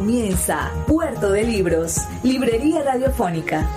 Comienza Puerto de Libros, Librería Radiofónica.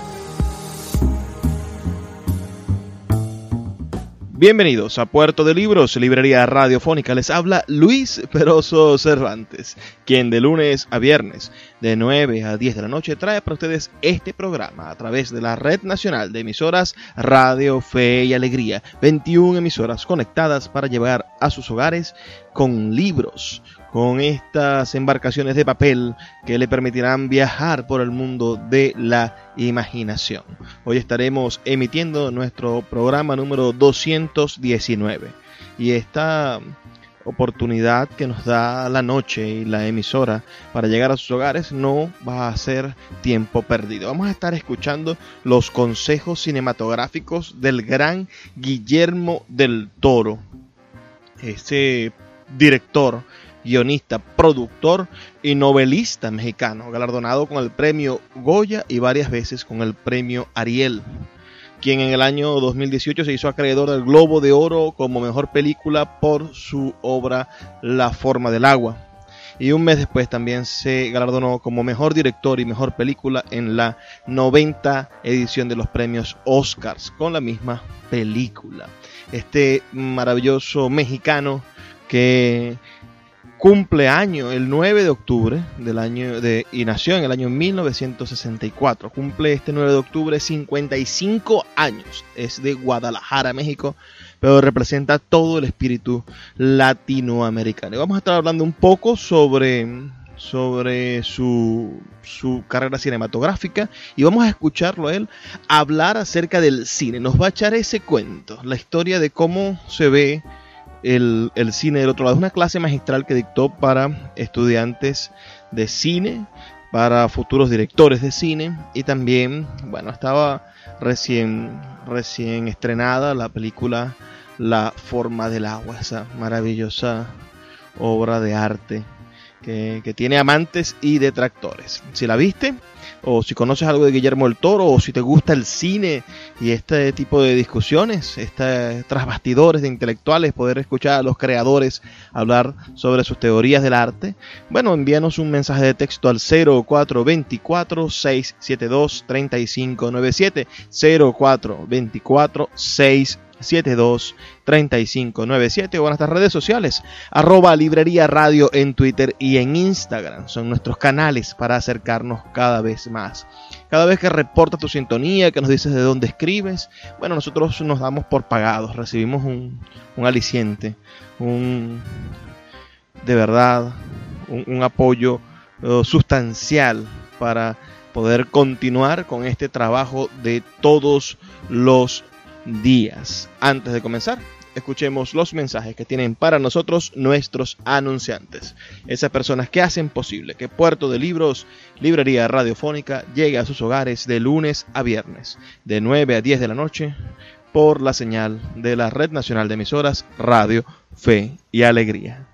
Bienvenidos a Puerto de Libros, Librería Radiofónica. Les habla Luis Peroso Cervantes, quien de lunes a viernes, de 9 a 10 de la noche, trae para ustedes este programa a través de la Red Nacional de Emisoras Radio Fe y Alegría. 21 emisoras conectadas para llevar a sus hogares con libros, con estas embarcaciones de papel que le permitirán viajar por el mundo de la imaginación. Hoy estaremos emitiendo nuestro programa número 219 y esta oportunidad que nos da la noche y la emisora para llegar a sus hogares no va a ser tiempo perdido. Vamos a estar escuchando los consejos cinematográficos del gran Guillermo del Toro, ese director guionista, productor y novelista mexicano, galardonado con el premio Goya y varias veces con el premio Ariel, quien en el año 2018 se hizo acreedor del Globo de Oro como mejor película por su obra La forma del agua. Y un mes después también se galardonó como mejor director y mejor película en la 90 edición de los premios Oscars con la misma película. Este maravilloso mexicano que cumple año el 9 de octubre del año de, y nació en el año 1964. Cumple este 9 de octubre 55 años. Es de Guadalajara, México, pero representa todo el espíritu latinoamericano. Y vamos a estar hablando un poco sobre, sobre su, su carrera cinematográfica y vamos a escucharlo a él hablar acerca del cine. Nos va a echar ese cuento, la historia de cómo se ve el, cine del otro lado. Es una clase magistral que dictó para estudiantes de cine, para futuros directores de cine y también, bueno, estaba recién, recién estrenada la película La forma del agua, esa maravillosa obra de arte que, tiene amantes y detractores. Si la viste, o si conoces algo de Guillermo el Toro, o si te gusta el cine y este tipo de discusiones, este, tras bastidores de intelectuales, poder escuchar a los creadores hablar sobre sus teorías del arte, bueno, envíanos un mensaje de texto al 0424-672-3597, 0424 672 723597 o en nuestras redes sociales, arroba librería radio en Twitter y en Instagram. Son nuestros canales para acercarnos cada vez más. Cada vez que reporta tu sintonía, que nos dices de dónde escribes, bueno, nosotros nos damos por pagados, recibimos un, aliciente, un de verdad, un, un apoyo uh, sustancial para poder continuar con este trabajo de todos los días. Antes de comenzar, escuchemos los mensajes que tienen para nosotros nuestros anunciantes. Esas personas que hacen posible que Puerto de Libros, Librería Radiofónica, llegue a sus hogares de lunes a viernes, de 9 a 10 de la noche, por la señal de la Red Nacional de Emisoras Radio, Fe y Alegría.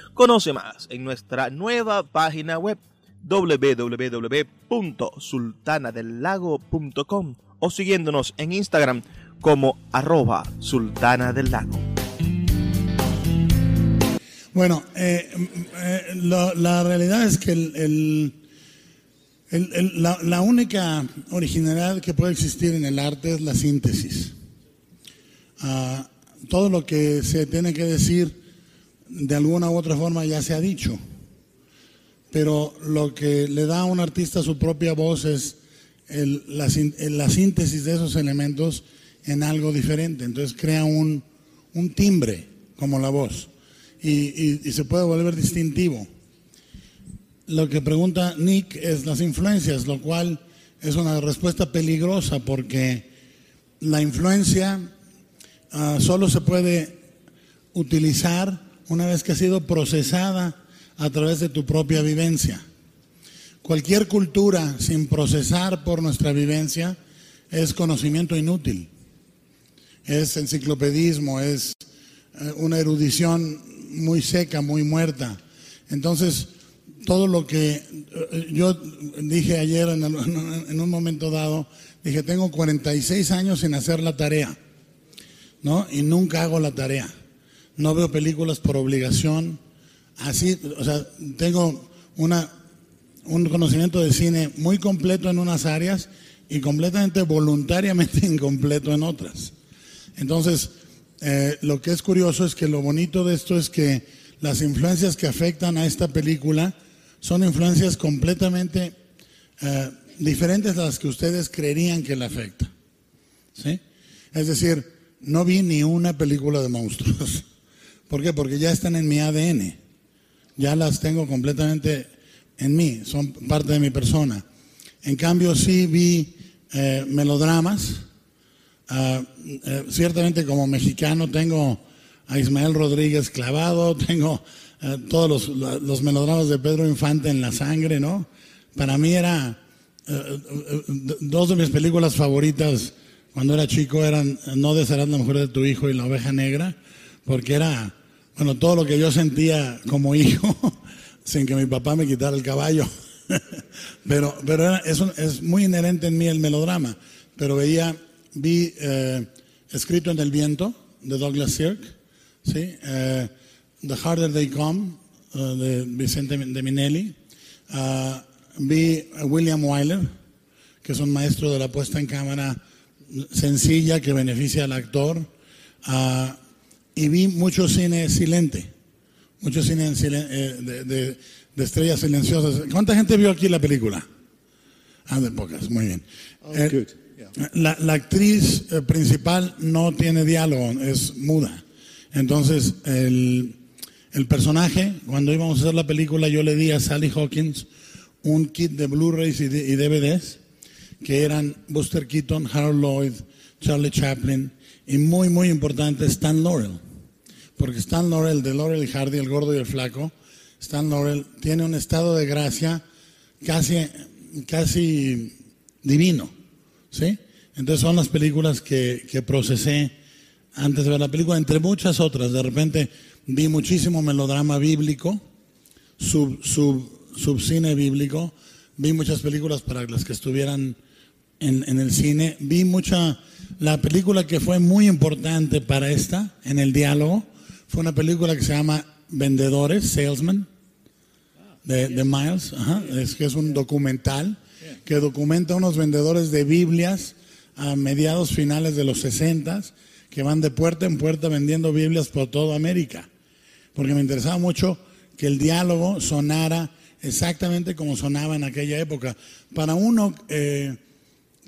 Conoce más en nuestra nueva página web www.sultanadelago.com o siguiéndonos en Instagram como arroba sultana del lago. Bueno, eh, eh, la realidad es que la, única originalidad que puede existir en el arte es la síntesis. Ah, todo lo que se tiene que decir de alguna u otra forma ya se ha dicho. pero lo que le da a un artista su propia voz es la, síntesis de esos elementos en algo diferente. Entonces crea un, timbre como la voz y, se puede volver distintivo. Lo que pregunta Nick es las influencias, lo cual es una respuesta peligrosa porque la influencia ah, solo se puede utilizar una vez que ha sido procesada a través de tu propia vivencia. Cualquier cultura sin procesar por nuestra vivencia es conocimiento inútil, es enciclopedismo, es eh, una erudición muy seca, muy muerta. Entonces, todo lo que eh, yo dije ayer en, un momento dado, dije, tengo 46 años sin hacer la tarea, ¿no? Y nunca hago la tarea. No veo películas por obligación, así, o sea, tengo una, un conocimiento de cine muy completo en unas áreas y completamente voluntariamente incompleto en otras. Entonces, eh, lo que es curioso es que lo bonito de esto es que las influencias que afectan a esta película son influencias completamente eh, diferentes a las que ustedes creerían que le afecta. ¿Sí? Es decir, no vi ni una película de monstruos. ¿Por qué? Porque ya están en mi ADN ya las tengo completamente en mí, son parte de mi persona. En cambio, sí vi eh, melodramas. Ah, eh, ciertamente como mexicano tengo a Ismael Rodríguez clavado, tengo eh, todos los, melodramas de Pedro Infante en la sangre, ¿no? Para mí era, dos de mis películas favoritas cuando era chico eran No desearás la mujer de tu hijo y La oveja negra, porque era bueno, todo lo que yo sentía como hijo, sin que mi papá me quitara el caballo. pero pero eso es muy inherente en mí el melodrama. Pero veía, vi eh, Escrito en el viento, de Douglas Sirk, ¿sí? Eh, The Harder They Come, eh, de Vicente de Minelli. Ah, vi a William Wyler, que es un maestro de la puesta en cámara sencilla que beneficia al actor. Uh, y vi mucho cine silente, mucho cine eh, de, estrellas silenciosas. ¿Cuánta gente vio aquí la película? Ah, de pocas, muy bien. Oh, eh, la, actriz eh, principal no tiene diálogo, es muda. Entonces, el, personaje, cuando íbamos a hacer la película, yo le di a Sally Hawkins un kit de Blu-rays y, y DVDs que eran Buster Keaton, Harold Lloyd, Charlie Chaplin, y muy, muy importante, Stan Laurel. Porque Stan Laurel, de Laurel y Hardy, el gordo y el flaco, Stan Laurel tiene un estado de gracia casi, casi divino. ¿Sí? Entonces son las películas que, que procesé antes de ver la película, entre muchas otras. De repente vi muchísimo melodrama bíblico, sub, sub, subcine bíblico, vi muchas películas para las que estuvieran en, en, el cine, vi mucha la película que fue muy importante para esta, en el diálogo, fue una película que se llama Vendedores, Salesman, de, Miles, es que es un documental que documenta unos vendedores de Biblias a mediados finales de los 60 que van de puerta en puerta vendiendo Biblias por toda América. Porque me interesaba mucho que el diálogo sonara exactamente como sonaba en aquella época. Para uno eh,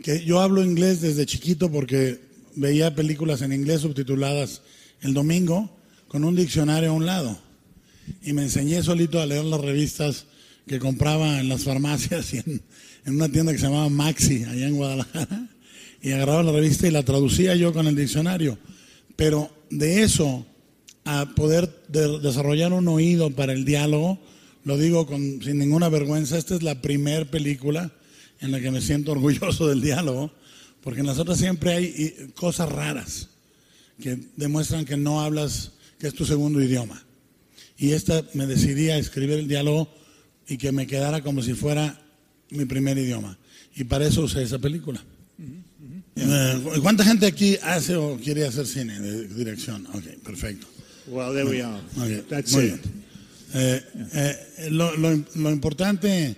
que yo hablo inglés desde chiquito porque veía películas en inglés subtituladas el domingo con un diccionario a un lado. Y me enseñé solito a leer las revistas que compraba en las farmacias y en, una tienda que se llamaba Maxi, allá en Guadalajara. Y agarraba la revista y la traducía yo con el diccionario. Pero de eso a poder desarrollar un oído para el diálogo, lo digo con, sin ninguna vergüenza, esta es la primer película en la que me siento orgulloso del diálogo, porque en las otras siempre hay cosas raras que demuestran que no hablas, que es tu segundo idioma. Y esta me decidí a escribir el diálogo y que me quedara como si fuera mi primer idioma. Y para eso usé esa película. Eh, ¿Cuánta gente aquí hace o quiere hacer cine de dirección? Ok, perfecto. Well, there we are. That's it. Eh, eh, lo, lo importante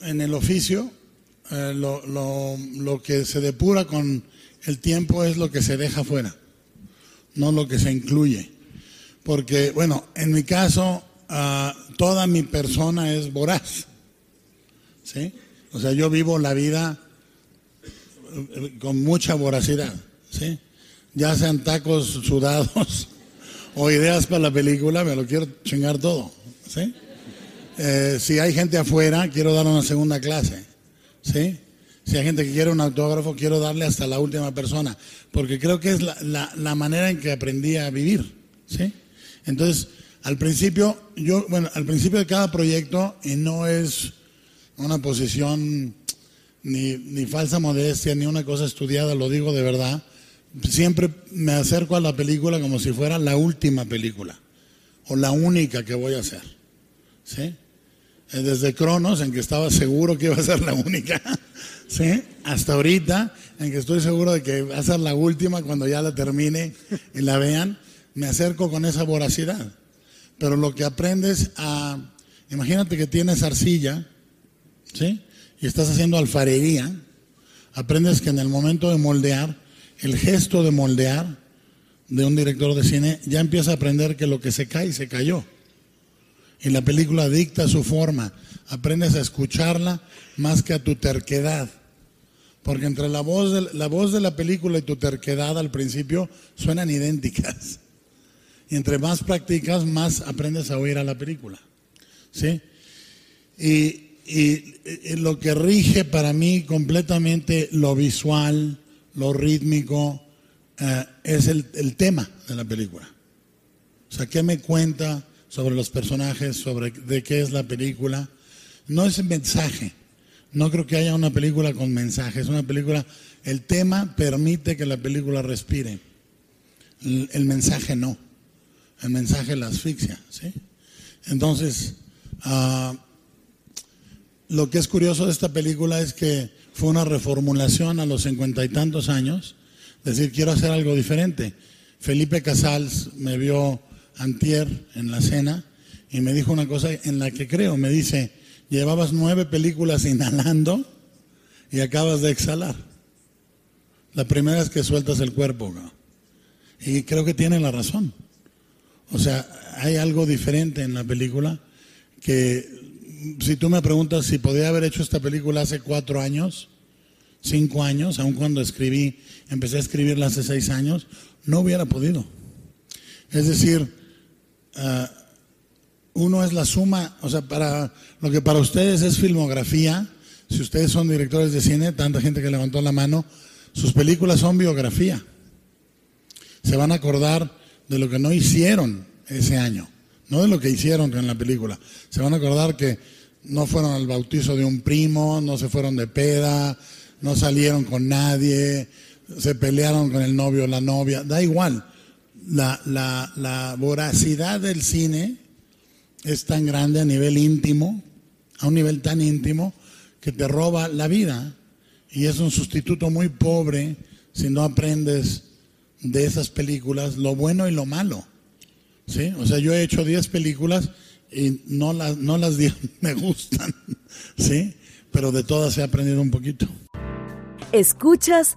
en el oficio eh, lo, lo, lo, que se depura con el tiempo es lo que se deja fuera, no lo que se incluye. Porque, bueno, en mi caso, ah, toda mi persona es voraz. ¿Sí? O sea, yo vivo la vida eh, con mucha voracidad. ¿Sí? Ya sean tacos sudados o ideas para la película, me lo quiero chingar todo. ¿Sí? Eh, si hay gente afuera, quiero dar una segunda clase. ¿Sí? Si hay gente que quiere un autógrafo, quiero darle hasta la última persona, porque creo que es la, la, manera en que aprendí a vivir, ¿sí? Entonces, al principio, yo, bueno, al principio de cada proyecto, y no es una posición ni, ni falsa modestia, ni una cosa estudiada, lo digo de verdad, siempre me acerco a la película como si fuera la última película, o la única que voy a hacer, ¿sí? Eh, desde Cronos, en que estaba seguro que iba a ser la única, ¿sí? Hasta ahorita, en que estoy seguro de que va a ser la última cuando ya la termine y la vean, me acerco con esa voracidad. Pero lo que aprendes a, imagínate que tienes arcilla, ¿sí? Y estás haciendo alfarería, aprendes que en el momento de moldear, el gesto de moldear de un director de cine, ya empieza a aprender que lo que se cae, se cayó. Y la película dicta su forma. Aprendes a escucharla más que a tu terquedad. Porque entre la voz, de, la voz de la película y tu terquedad al principio suenan idénticas. Y entre más practicas, más aprendes a oír a la película. ¿Sí? Y, lo que rige para mí completamente lo visual, lo rítmico, eh, es el, el tema de la película. O sea, ¿qué me cuenta sobre los personajes, sobre de qué es la película? No es mensaje, no creo que haya una película con mensaje. Es una película, el tema permite que la película respire. El, mensaje no. El mensaje la asfixia. ¿sí? Entonces, ah, lo que es curioso de esta película es que fue una reformulación a los cincuenta y tantos años. Decir, quiero hacer algo diferente. Felipe Casals me vio antier en la cena y me dijo una cosa en la que creo. Me dice, Llevabas nueve películas inhalando y acabas de exhalar. La primera es que sueltas el cuerpo. Y creo que tiene la razón. O sea, hay algo diferente en la película que si tú me preguntas si podía haber hecho esta película hace cuatro años, cinco años, aun cuando escribí, empecé a escribirla hace seis años, no hubiera podido. Es decir, uh, uno es la suma, o sea, para lo que para ustedes es filmografía, si ustedes son directores de cine, tanta gente que levantó la mano, sus películas son biografía. Se van a acordar de lo que no hicieron ese año, no de lo que hicieron en la película. Se van a acordar que no fueron al bautizo de un primo, no se fueron de peda, no salieron con nadie, se pelearon con el novio o la novia, da igual. La, la, la voracidad del cine es tan grande a nivel íntimo, a un nivel tan íntimo, que te roba la vida. Y es un sustituto muy pobre si no aprendes de esas películas lo bueno y lo malo. ¿Sí? O sea, yo he hecho 10 películas y no las, no las 10 me gustan. ¿Sí? Pero de todas he aprendido un poquito. Escuchas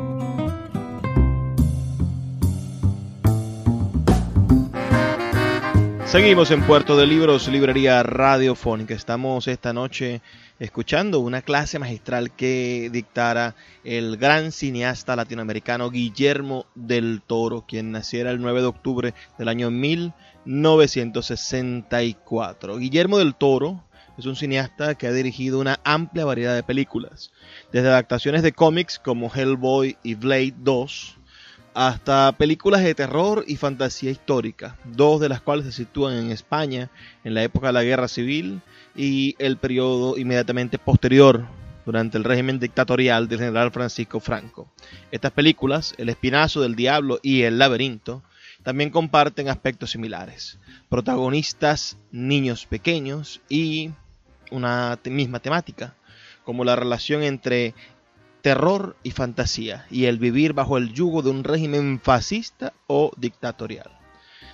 Seguimos en Puerto de Libros, Librería Radiofónica. Estamos esta noche escuchando una clase magistral que dictara el gran cineasta latinoamericano Guillermo del Toro, quien naciera el 9 de octubre del año 1964. Guillermo del Toro es un cineasta que ha dirigido una amplia variedad de películas, desde adaptaciones de cómics como Hellboy y Blade 2, hasta películas de terror y fantasía histórica, dos de las cuales se sitúan en España en la época de la Guerra Civil y el periodo inmediatamente posterior durante el régimen dictatorial del general Francisco Franco. Estas películas, El Espinazo del Diablo y El Laberinto, también comparten aspectos similares. Protagonistas niños pequeños y una misma temática, como la relación entre terror y fantasía, y el vivir bajo el yugo de un régimen fascista o dictatorial.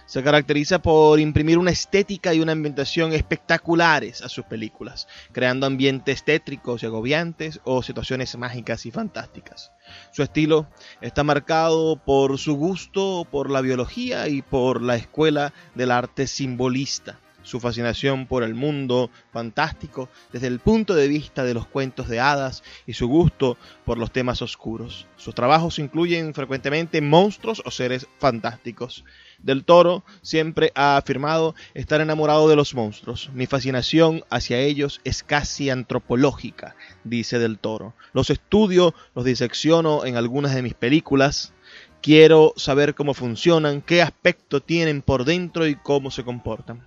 Se caracteriza por imprimir una estética y una ambientación espectaculares a sus películas, creando ambientes tétricos y agobiantes o situaciones mágicas y fantásticas. Su estilo está marcado por su gusto por la biología y por la escuela del arte simbolista su fascinación por el mundo fantástico desde el punto de vista de los cuentos de hadas y su gusto por los temas oscuros. Sus trabajos incluyen frecuentemente monstruos o seres fantásticos. Del Toro siempre ha afirmado estar enamorado de los monstruos. Mi fascinación hacia ellos es casi antropológica, dice Del Toro. Los estudio, los disecciono en algunas de mis películas. Quiero saber cómo funcionan, qué aspecto tienen por dentro y cómo se comportan.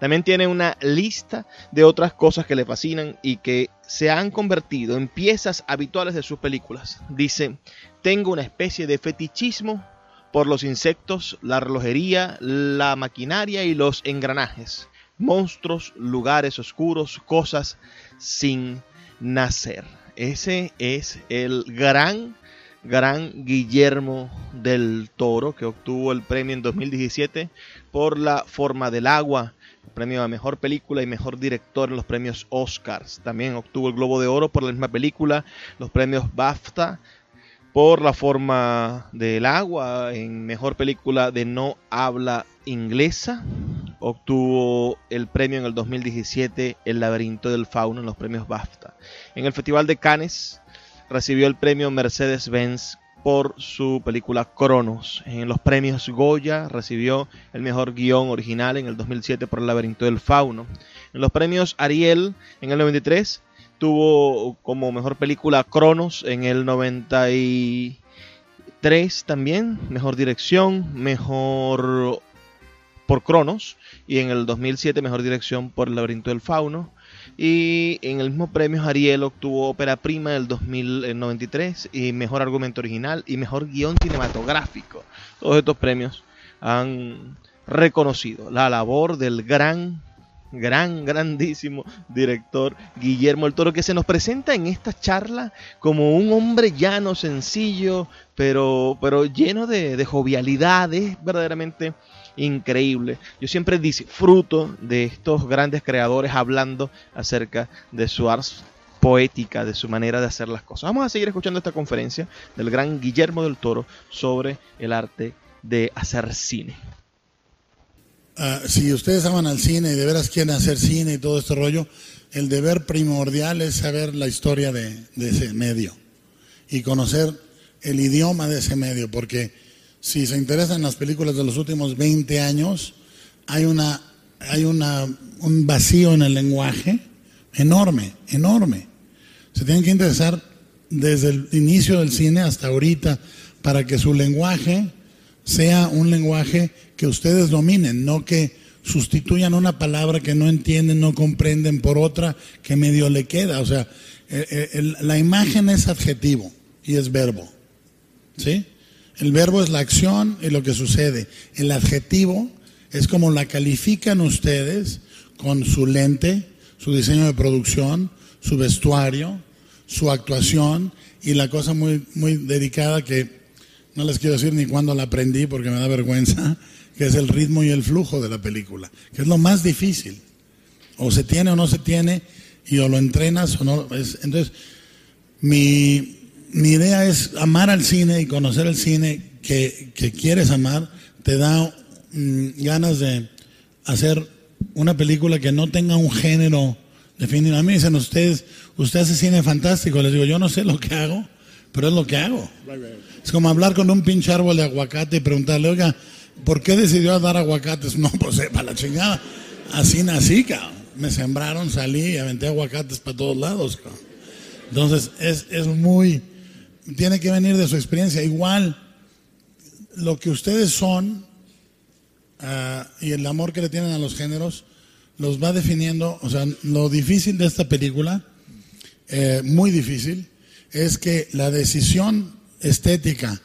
También tiene una lista de otras cosas que le fascinan y que se han convertido en piezas habituales de sus películas. Dice, tengo una especie de fetichismo por los insectos, la relojería, la maquinaria y los engranajes. Monstruos, lugares oscuros, cosas sin nacer. Ese es el gran, gran Guillermo del Toro que obtuvo el premio en 2017 por La forma del agua premio a mejor película y mejor director en los premios Oscars. También obtuvo el Globo de Oro por la misma película, los premios BAFTA por La forma del agua en mejor película de no habla inglesa. Obtuvo el premio en el 2017 El laberinto del fauno en los premios BAFTA. En el Festival de Cannes recibió el premio Mercedes-Benz por su película Cronos. En los premios Goya recibió el mejor guion original en el 2007 por El laberinto del fauno. En los premios Ariel en el 93 tuvo como mejor película Cronos en el 93 también, mejor dirección, mejor por Cronos y en el 2007 mejor dirección por El laberinto del fauno. Y en el mismo premio Ariel obtuvo ópera prima del 2093 y mejor argumento original y mejor guion cinematográfico. Todos estos premios han reconocido la labor del gran gran, grandísimo director Guillermo el Toro, que se nos presenta en esta charla como un hombre llano, sencillo, pero, pero lleno de, de jovialidad, es verdaderamente increíble. Yo siempre disfruto de estos grandes creadores hablando acerca de su arte poética, de su manera de hacer las cosas. Vamos a seguir escuchando esta conferencia del gran Guillermo del Toro sobre el arte de hacer cine. Ah, si ustedes aman al cine y de veras quieren hacer cine y todo este rollo, el deber primordial es saber la historia de ese medio y conocer el idioma de ese medio, porque si se interesan las películas de los últimos 20 años, hay, una, hay una, un vacío en el lenguaje enorme, enorme. Se tienen que interesar desde el inicio del cine hasta ahorita para que su lenguaje sea un lenguaje que ustedes dominen, no que sustituyan una palabra que no entienden, no comprenden por otra que medio le queda. O sea, la imagen es adjetivo y es verbo. ¿Sí? El verbo es la acción y lo que sucede. El adjetivo es como la califican ustedes con su lente, su diseño de producción, su vestuario, su actuación y la cosa muy, muy dedicada que no les quiero decir ni cuándo la aprendí porque me da vergüenza, que es el ritmo y el flujo de la película, que es lo más difícil. O se tiene o no se tiene y o lo entrenas o no. entonces, mi, mi idea es amar al cine y conocer el cine que, quieres amar, te da mm, ganas de hacer una película que no tenga un género definido. A mí dicen ustedes, usted hace cine fantástico. Les digo, yo no sé lo que hago, pero es lo que hago. Es como hablar con un pinche árbol de aguacate y preguntarle, oiga, ¿por qué decidió dar aguacates? No, pues eh, para la chingada. Así nací, cabrón. Me sembraron, salí y aventé aguacates para todos lados. Entonces, es, es muy tiene que venir de su experiencia. Igual, lo que ustedes son ah, y el amor que le tienen a los géneros los va definiendo. O sea, lo difícil de esta película, eh, muy difícil, es que la decisión estética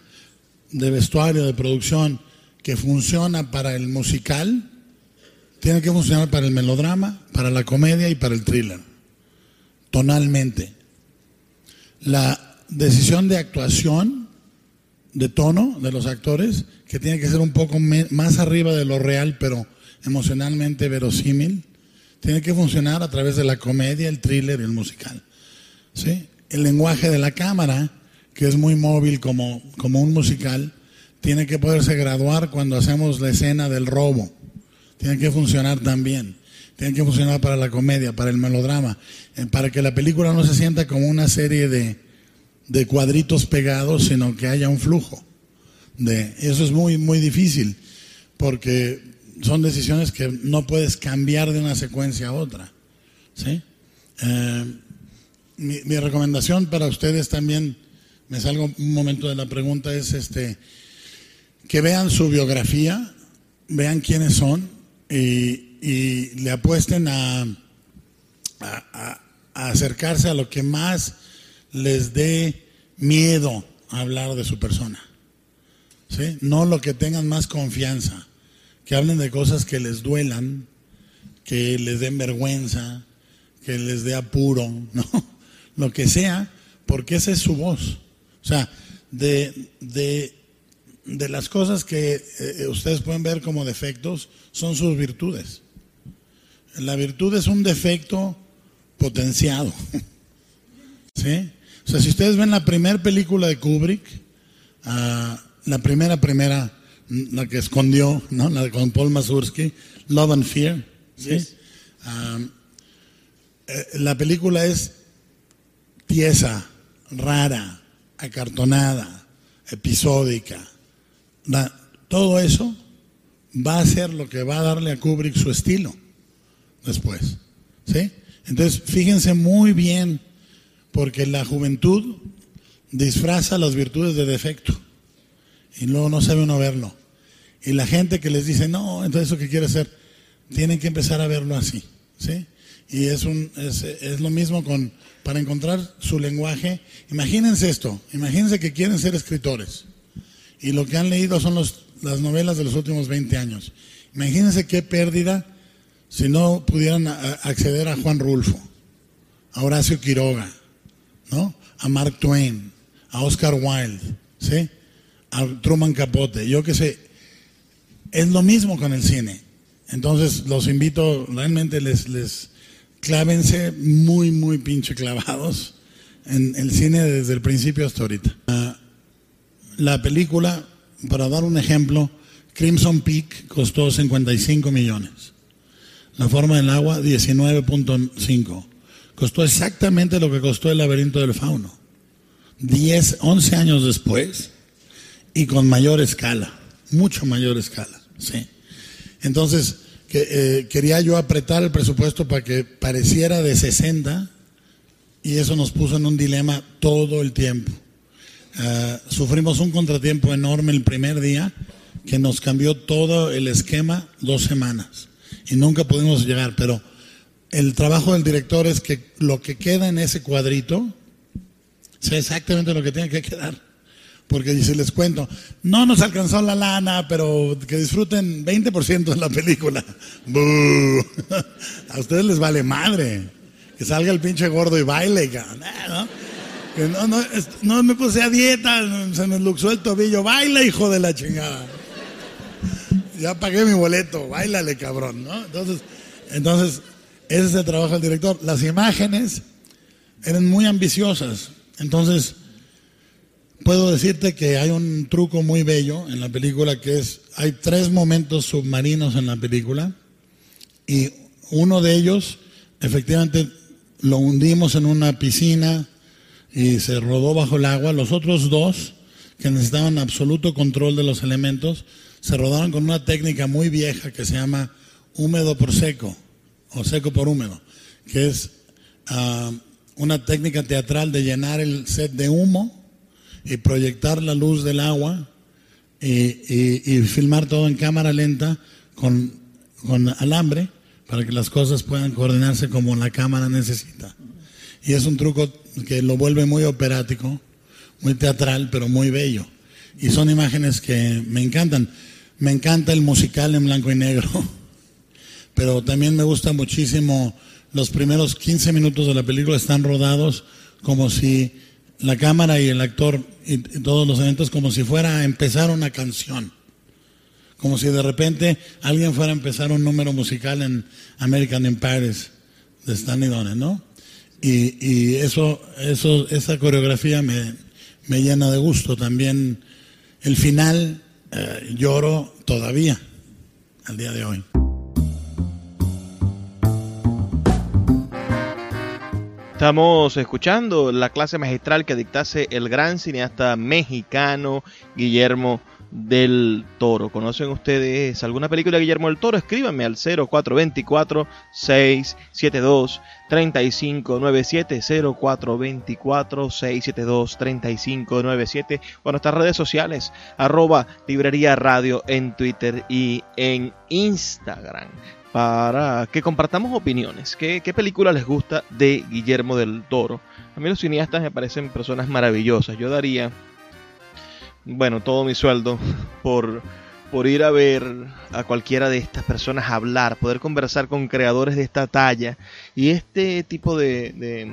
de vestuario, de producción, que funciona para el musical, tiene que funcionar para el melodrama, para la comedia y para el thriller. Tonalmente. la decisión de actuación, de tono de los actores, que tiene que ser un poco más arriba de lo real, pero emocionalmente verosímil, tiene que funcionar a través de la comedia, el thriller y el musical. ¿Sí? El lenguaje de la cámara, que es muy móvil como, como un musical, tiene que poderse graduar cuando hacemos la escena del robo. Tiene que funcionar también. Tiene que funcionar para la comedia, para el melodrama, eh, para que la película no se sienta como una serie de, de cuadritos pegados, sino que haya un flujo. De, eso es muy, muy difícil, porque son decisiones que no puedes cambiar de una secuencia a otra. ¿sí? Eh, mi, recomendación para ustedes también, me salgo un momento de la pregunta, es este que vean su biografía, vean quiénes son y, le apuesten a, a, acercarse a lo que más les dé miedo hablar de su persona. ¿Sí? No lo que tengan más confianza, que hablen de cosas que les duelan, que les den vergüenza, que les dé apuro, ¿no? Lo que sea, porque esa es su voz. O sea, de, de de las cosas que eh, ustedes pueden ver como defectos son sus virtudes. La virtud es un defecto potenciado. ¿Sí? O sea, si ustedes ven la primera película de Kubrick, uh, la primera, primera, la que escondió, ¿no? La con Paul Mazursky, Love and Fear. ¿sí? Um, eh, la película es tiesa, rara, acartonada, episódica todo eso va a ser lo que va a darle a Kubrick su estilo después. ¿Sí? Entonces, fíjense muy bien, porque la juventud disfraza las virtudes de defecto y luego no sabe uno verlo. Y la gente que les dice, no, entonces eso que quiere hacer, tienen que empezar a verlo así. ¿sí? Y es, un, es, es lo mismo con, para encontrar su lenguaje. Imagínense esto, imagínense que quieren ser escritores y lo que han leído son las novelas de los últimos 20 años. Imagínense qué pérdida si no pudieran acceder a Juan Rulfo, a Horacio Quiroga, ¿no? a Mark Twain, a Oscar Wilde, ¿sí? a Truman Capote, yo qué sé. Es lo mismo con el cine. Entonces los invito, realmente les, les clávense muy, muy pinche clavados en el cine desde el principio hasta ahorita. Ah, la película, para dar un ejemplo, Crimson Peak costó 55 millones. La forma del agua, 19.5. Costó exactamente lo que costó el laberinto del fauno. 10, 11 años después y con mayor escala, mucho mayor escala. ¿sí? Entonces, eh, quería yo apretar el presupuesto para que pareciera de 60 y eso nos puso en un dilema todo el tiempo. Eh, sufrimos un contratiempo enorme el primer día que nos cambió todo el esquema dos semanas y nunca pudimos llegar, pero el trabajo del director es que lo que queda en ese cuadrito sea exactamente lo que tiene que quedar. Porque si les cuento, no nos alcanzó la lana, pero que disfruten 20% de la película. A ustedes les vale madre. Que salga el pinche gordo y baile, ¿no? no, no, no me puse a dieta, se me luxó el tobillo. Baila, hijo de la chingada. Ya pagué mi boleto, bailale, cabrón, ¿no? Entonces, entonces, ese es el trabajo del director. Las imágenes eran muy ambiciosas. Entonces, puedo decirte que hay un truco muy bello en la película que es, hay tres momentos submarinos en la película y uno de ellos, efectivamente, lo hundimos en una piscina y se rodó bajo el agua. Los otros dos, que necesitaban absoluto control de los elementos, se rodaron con una técnica muy vieja que se llama húmedo por seco o seco por húmedo, que es ah, una técnica teatral de llenar el set de humo y proyectar la luz del agua y, filmar todo en cámara lenta con, con alambre para que las cosas puedan coordinarse como la cámara necesita. Y es un truco que lo vuelve muy operático, muy teatral, pero muy bello. Y son imágenes que me encantan. Me encanta el musical en blanco y negro, pero también me gusta muchísimo los primeros 15 minutos de la película están rodados como si la cámara y el actor y, todos los eventos como si fuera a empezar una canción. Como si de repente alguien fuera a empezar un número musical en American in Paris de Stanley Donen, ¿no? Y, eso, eso, esa coreografía me, llena de gusto. También el final eh, lloro todavía al día de hoy. Estamos escuchando la clase magistral que dictase el gran cineasta mexicano Guillermo del Toro. ¿Conocen ustedes alguna película de Guillermo del Toro? Escríbanme al 0424 672 3597 0424 672 3597 o nuestras redes sociales arroba librería radio en Twitter y en Instagram para que compartamos opiniones. ¿Qué, ¿Qué, película les gusta de Guillermo del Toro? A mí los cineastas me parecen personas maravillosas. Yo daría, bueno, todo mi sueldo por, por ir a ver a cualquiera de estas personas hablar, poder conversar con creadores de esta talla y este tipo de, de,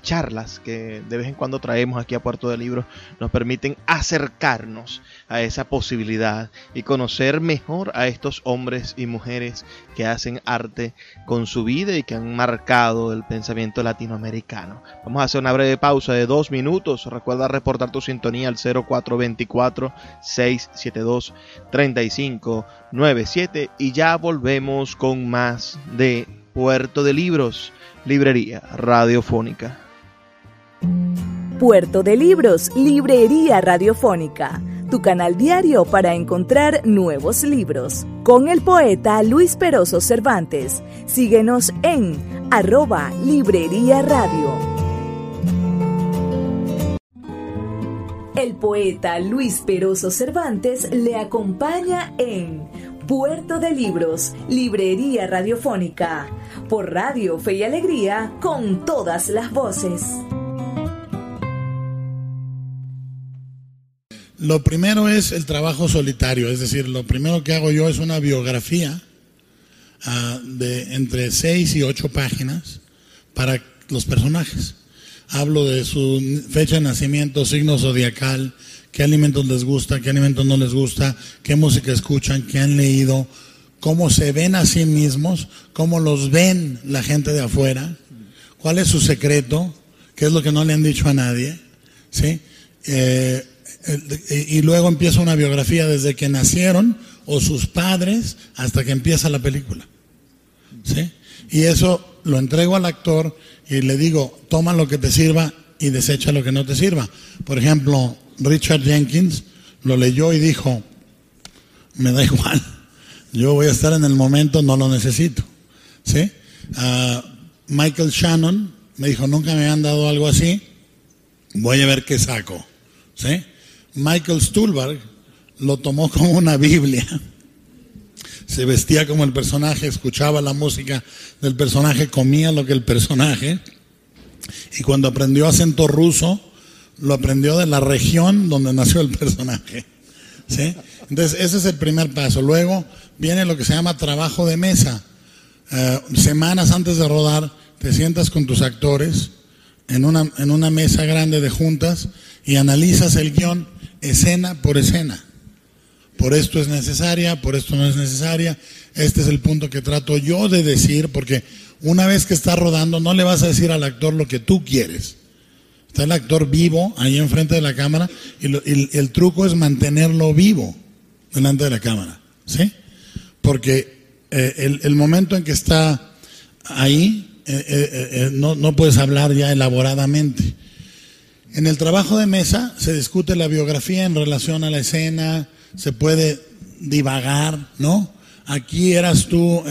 charlas que de vez en cuando traemos aquí a Puerto de Libros nos permiten acercarnos a esa posibilidad y conocer mejor a estos hombres y mujeres que hacen arte con su vida y que han marcado el pensamiento latinoamericano. Vamos a hacer una breve pausa de dos minutos. Recuerda reportar tu sintonía al 0424-672-3597 y ya volvemos con más de Puerto de Libros. Librería Radiofónica. Puerto de Libros, Librería Radiofónica, tu canal diario para encontrar nuevos libros. Con el poeta Luis Peroso Cervantes. Síguenos en arroba Librería Radio. El poeta Luis Peroso Cervantes le acompaña en Puerto de Libros, Librería Radiofónica, por Radio Fe y Alegría, con todas las voces. Lo primero es el trabajo solitario, es decir, lo primero que hago yo es una biografía ah, de entre seis y ocho páginas para los personajes. Hablo de su fecha de nacimiento, signo zodiacal, qué alimentos les gusta, qué alimentos no les gusta, qué música escuchan, qué han leído, cómo se ven a sí mismos, cómo los ven la gente de afuera, cuál es su secreto, qué es lo que no le han dicho a nadie, ¿sí? Eh, y luego empieza una biografía desde que nacieron o sus padres hasta que empieza la película, ¿sí? Y eso lo entrego al actor y le digo, toma lo que te sirva y desecha lo que no te sirva. Por ejemplo, Richard Jenkins lo leyó y dijo, me da igual, yo voy a estar en el momento, no lo necesito. ¿Sí? Ah, Michael Shannon me dijo, nunca me han dado algo así, voy a ver qué saco. ¿Sí? Michael Stuhlbarg lo tomó como una Biblia. Se vestía como el personaje, escuchaba la música del personaje, comía lo que el personaje. Y cuando aprendió acento ruso, lo aprendió de la región donde nació el personaje. ¿sí? Entonces, ese es el primer paso. Luego viene lo que se llama trabajo de mesa. Eh, semanas antes de rodar, te sientas con tus actores en una, en una mesa grande de juntas y analizas el guion escena por escena. Por esto es necesaria, por esto no es necesaria. Este es el punto que trato yo de decir, porque una vez que estás rodando, no le vas a decir al actor lo que tú quieres Está el actor vivo ahí enfrente de la cámara y, el truco es mantenerlo vivo delante de la cámara. ¿Sí? Porque eh, el, momento en que está ahí, eh, eh, no, no puedes hablar ya elaboradamente. En el trabajo de mesa se discute la biografía en relación a la escena, se puede divagar, ¿no? Aquí eras tú,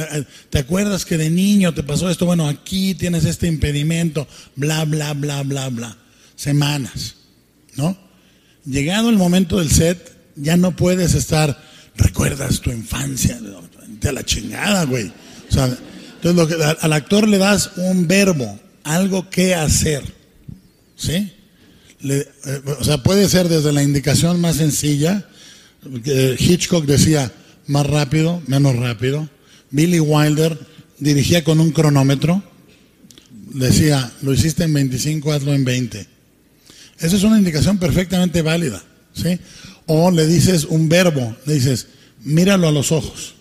¿te acuerdas que de niño te pasó esto? Bueno, aquí tienes este impedimento, bla, bla, bla, bla, bla semanas, ¿no? Llegado el momento del set, ya no puedes estar, recuerdas tu infancia, de la chingada, güey. O sea, entonces lo que, al actor le das un verbo, algo que hacer, ¿sí? Eh, o sea, puede ser desde la indicación más sencilla, Hitchcock decía más rápido, menos rápido, Billy Wilder dirigía con un cronómetro, decía, lo hiciste en 25, hazlo en 20. Esa es una indicación perfectamente válida, ¿sí? O le dices un verbo, le dices, míralo a los ojos,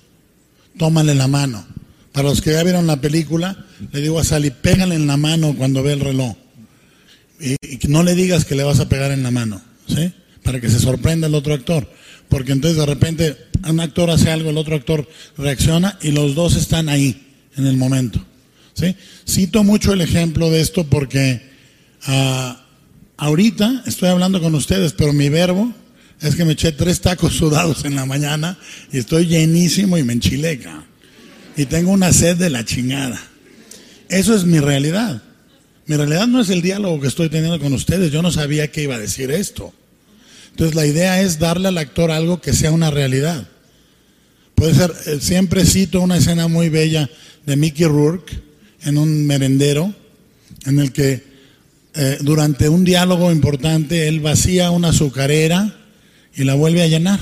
tómale la mano. Para los que ya vieron la película, le digo a Sally, pégale en la mano cuando ve el reloj. Y, no le digas que le vas a pegar en la mano, ¿sí? Para que se sorprenda el otro actor. Porque entonces de repente un actor hace algo, el otro actor reacciona y los dos están ahí en el momento. ¿sí? Cito mucho el ejemplo de esto porque uh, ahorita estoy hablando con ustedes, pero mi verbo es que me eché tres tacos sudados en la mañana y estoy llenísimo y me enchileca. Y tengo una sed de la chingada. Eso es mi realidad. Mi realidad no es el diálogo que estoy teniendo con ustedes. Yo no sabía que iba a decir esto. Entonces la idea es darle al actor algo que sea una realidad. Puede ser, eh, siempre cito una escena muy bella de Mickey Rourke en un merendero, en el que eh, durante un diálogo importante él vacía una azucarera y la vuelve a llenar.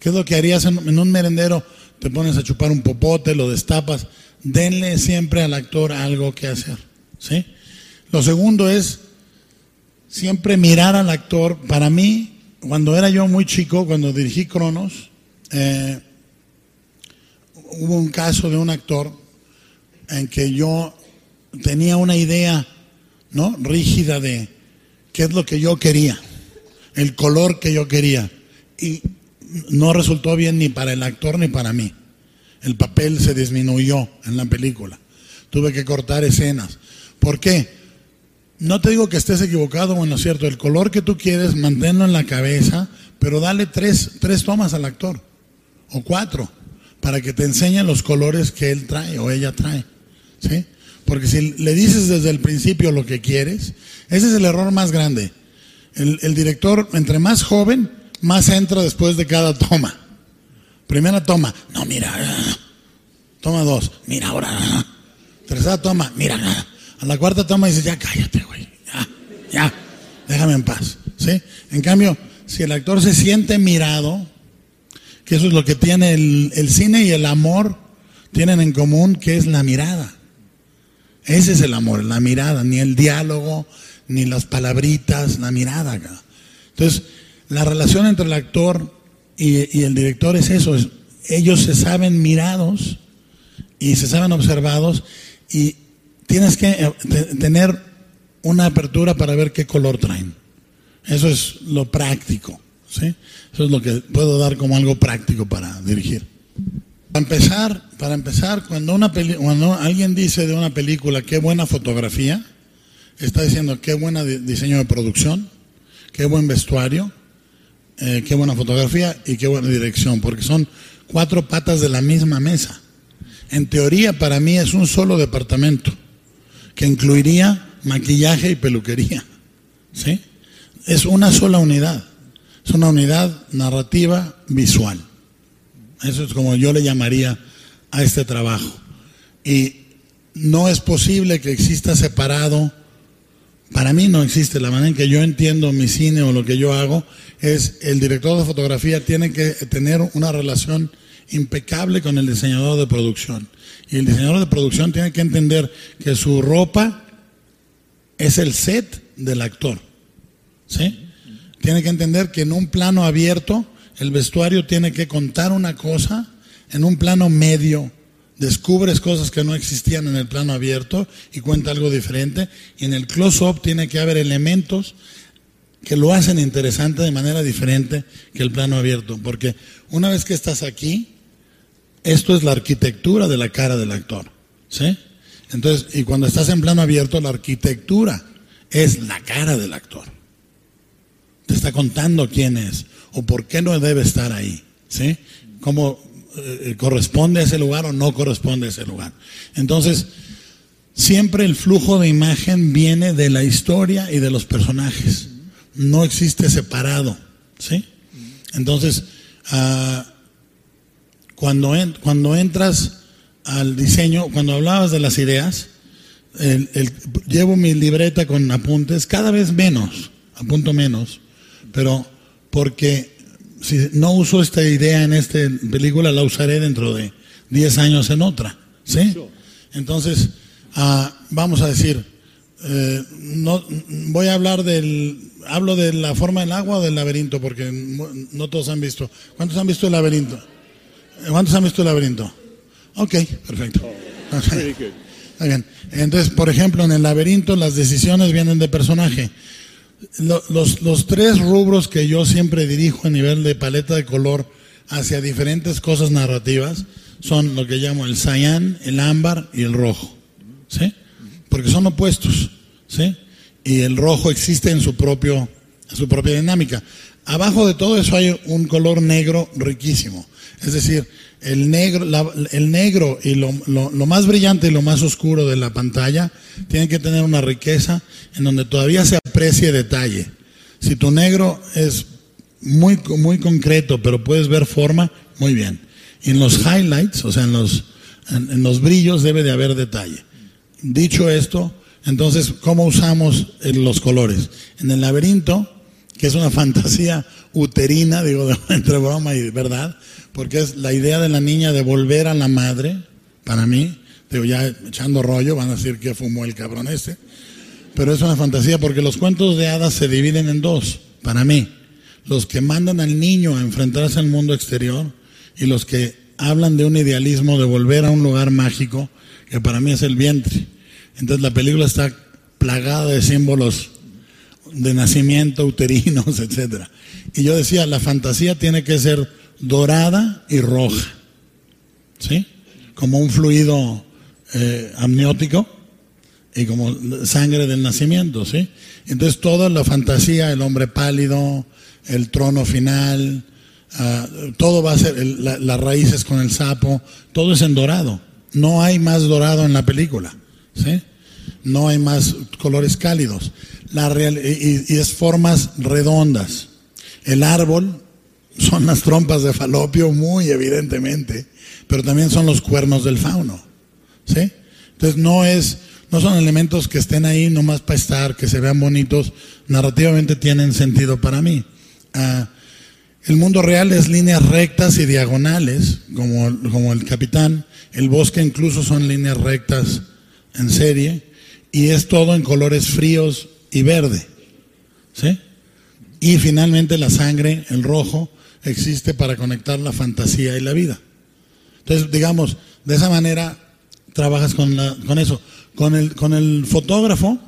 ¿Qué es lo que harías en, un merendero? Te pones a chupar un popote, lo destapas. Denle siempre al actor algo que hacer. ¿sí? Lo segundo es siempre mirar al actor. Para mí, cuando era yo muy chico, cuando dirigí Cronos, eh, hubo un caso de un actor en que yo tenía una idea ¿no? rígida de qué es lo que yo quería, el color que yo quería. Y no resultó bien ni para el actor ni para mí. El papel se disminuyó en la película. Tuve que cortar escenas. ¿Por qué? No te digo que estés equivocado, bueno, es cierto, el color que tú quieres, manténlo en la cabeza, pero dale tres, tres tomas al actor, o cuatro, para que te enseñe los colores que él trae o ella trae. ¿sí? Porque si le dices desde el principio lo que quieres, ese es el error más grande. El, director, entre más joven, más entra después de cada toma. Primera toma, no, mira. Toma dos, mira ahora. Tercera toma, mira. A la cuarta toma dice, ya cállate, güey. Ya, ya, déjame en paz. ¿Sí? En cambio, si el actor se siente mirado, que eso es lo que tiene el cine y el amor, tienen en común, que es la mirada. Ese es el amor, la mirada, ni el diálogo, ni las palabritas, la mirada. Entonces, la relación entre el actor y, el director es eso, es, ellos se saben mirados y se saben observados y tienes que eh, tener una apertura para ver qué color traen. Eso es lo práctico, ¿sí? Eso es lo que puedo dar como algo práctico para dirigir. Para empezar, para empezar cuando, una cuando alguien dice de una película qué buena fotografía, está diciendo qué buen diseño de producción, qué buen vestuario, eh, qué buena fotografía y qué buena dirección, porque son cuatro patas de la misma mesa. En teoría, para mí es un solo departamento que incluiría maquillaje y peluquería. ¿Sí? Es una sola unidad. Es una unidad narrativa visual. Eso es como yo le llamaría a este trabajo. Y no es posible que exista separado. Para mí no existe. La manera en que yo entiendo mi cine o lo que yo hago es el director de fotografía tiene que tener una relación impecable con el diseñador de producción. Y el diseñador de producción tiene que entender que su ropa es el set del actor. ¿Sí? Tiene que entender que en un plano abierto el vestuario tiene que contar una cosa, en un plano medio descubres cosas que no existían en el plano abierto y cuenta algo diferente, y en el close-up tiene que haber elementos que lo hacen interesante de manera diferente que el plano abierto, porque una vez que estás aquí, esto es la arquitectura de la cara del actor, ¿sí? Entonces, y cuando estás en plano abierto, la arquitectura es la cara del actor. Te está contando quién es o por qué no debe estar ahí. ¿Sí? ¿Cómo eh, corresponde a ese lugar o no corresponde a ese lugar? Entonces, siempre el flujo de imagen viene de la historia y de los personajes. No existe separado. ¿Sí? Entonces, uh, cuando, cuando entras al diseño, cuando hablabas de las ideas, el, llevo mi libreta con apuntes, cada vez menos, apunto menos, pero porque si no uso esta idea en esta película, la usaré dentro de 10 años en otra. ¿Sí? Entonces, uh, vamos a decir, Eh, no, voy a hablar del, hablo de la forma del agua o del laberinto, porque no todos han visto. ¿Cuántos han visto el laberinto? ¿Cuántos han visto el laberinto? Ok, perfecto. Está bien. Entonces, por ejemplo, en el laberinto las decisiones vienen de personaje. Los, los, tres rubros que yo siempre dirijo a nivel de paleta de color hacia diferentes cosas narrativas son lo que llamo el cyan, el ámbar y el rojo. ¿Sí? Porque son opuestos. ¿Sí? Y el rojo existe en su, propio, en su propia dinámica. Abajo de todo eso hay un color negro riquísimo. Es decir, el negro, el negro y lo, más brillante y lo más oscuro de la pantalla tienen que tener una riqueza en donde todavía se aprecie detalle. Si tu negro es muy, muy concreto, pero puedes ver forma, muy bien. Y en los highlights, o sea, en los, en los brillos debe de haber detalle. Dicho esto, entonces, ¿cómo usamos los colores? En el laberinto, que es una fantasía uterina, digo, entre broma y verdad, porque es la idea de la niña de volver a la madre, para mí, digo, ya echando rollo, van a decir que fumó el cabrón este, pero es una fantasía porque los cuentos de hadas se dividen en dos, para mí, los que mandan al niño a enfrentarse al mundo exterior y los que hablan de un idealismo de volver a un lugar mágico, que para mí es el vientre. Entonces la película está plagada de símbolos de nacimiento, uterinos, etc. Y yo decía, la fantasía tiene que ser dorada y roja, ¿sí? Como un fluido eh, amniótico y como sangre del nacimiento, ¿sí? Entonces toda la fantasía, el hombre pálido, el trono final, ah, todo va a ser, las raíces con el sapo, todo es en dorado. No hay más dorado en la película, ¿sí? No hay más colores cálidos. La real, y es formas redondas. El árbol son las trompas de falopio, muy evidentemente, pero también son los cuernos del fauno. ¿sí? Entonces no es, no son elementos que estén ahí nomás para estar, que se vean bonitos, narrativamente tienen sentido para mí. Ah, el mundo real es líneas rectas y diagonales, como, como el capitán. El bosque incluso son líneas rectas en serie. Y es todo en colores fríos y verde. ¿Sí? Y finalmente la sangre, el rojo, existe para conectar la fantasía y la vida. Entonces, digamos, de esa manera trabajas con, con eso. Con el, con el fotógrafo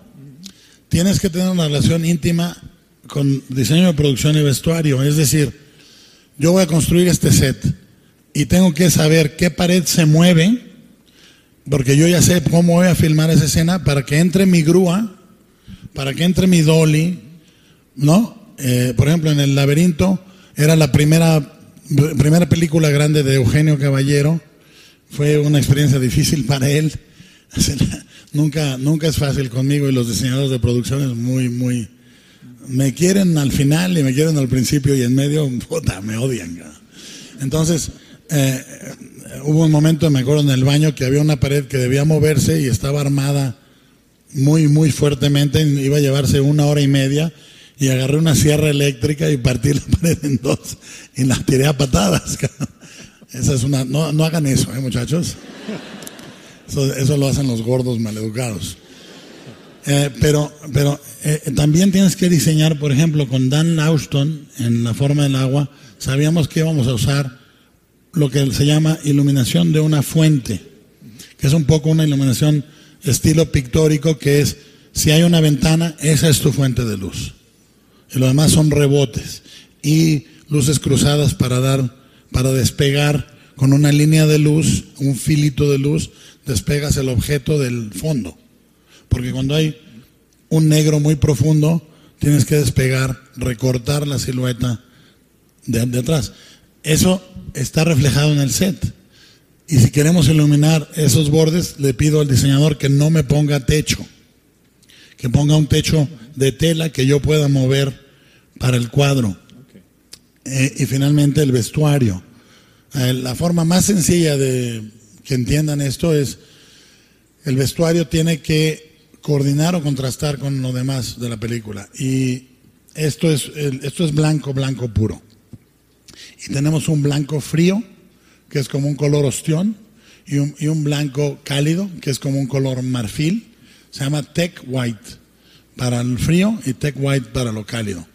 tienes que tener una relación íntima con diseño de producción y vestuario. Es decir, yo voy a construir este set y tengo que saber qué pared se mueve, porque yo ya sé cómo voy a filmar esa escena para que entre mi grúa, para que entre mi dolly, ¿no? Eh, por ejemplo, en el laberinto era la primera, primera película grande de Eugenio Caballero. Fue una experiencia difícil para él. nunca, nunca es fácil conmigo y los diseñadores de producciones muy, muy... Me quieren al final y me quieren al principio y en medio, puta, me odian. Entonces, eh, hubo un momento, me acuerdo, en el baño que había una pared que debía moverse y estaba armada muy, muy fuertemente. Iba a llevarse una hora y media y agarré una sierra eléctrica y partí la pared en dos y la tiré a patadas. Esa es una, no, no hagan eso, ¿eh, muchachos. Eso, lo hacen los gordos maleducados. Eh, pero pero eh, también tienes que diseñar, por ejemplo, con Dan Auston en la forma del agua, sabíamos que íbamos a usar lo que se llama iluminación de una fuente, que es un poco una iluminación estilo pictórico, que es, si hay una ventana, esa es tu fuente de luz y lo demás son rebotes y luces cruzadas para dar, para despegar con una línea de luz, un filito de luz, despegas el objeto del fondo. Porque cuando hay un negro muy profundo, tienes que despegar, recortar la silueta de, de atrás. Eso está reflejado en el set. Y si queremos iluminar esos bordes, le pido al diseñador que no me ponga techo, que ponga un techo de tela que yo pueda mover para el cuadro. Eh, y finalmente el vestuario. Eh, la forma más sencilla de que entiendan esto es, el vestuario tiene que coordinar o contrastar con lo demás de la película. Y esto es, esto es blanco, blanco puro. Y tenemos un blanco frío, que es como un color ostión, y un, y un blanco cálido, que es como un color marfil. Se llama Tech White para el frío y Tech White para lo cálido.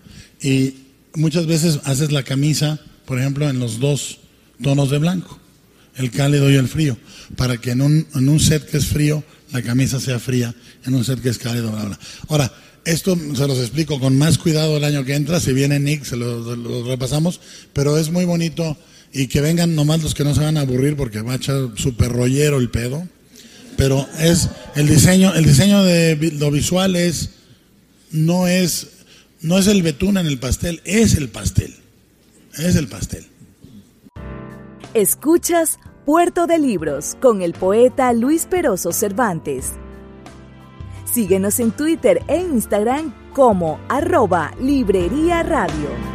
Y muchas veces haces la camisa, por ejemplo, en los dos tonos de blanco, el cálido y el frío, para que en un, en un set que es frío, la camisa sea fría, en un set que es cálido, bla, bla. Ahora, esto se los explico con más cuidado el año que entra, si viene Nick, se lo, repasamos, pero es muy bonito y que vengan nomás los que no se van a aburrir porque va a echar súper rollero el pedo. Pero es el diseño, el diseño de lo visual es, no es, no es el betún en el pastel, es el pastel. Es el pastel. Escuchas Puerto de Libros con el poeta Luis Peroso Cervantes. Síguenos en Twitter e Instagram como arroba Librería Radio.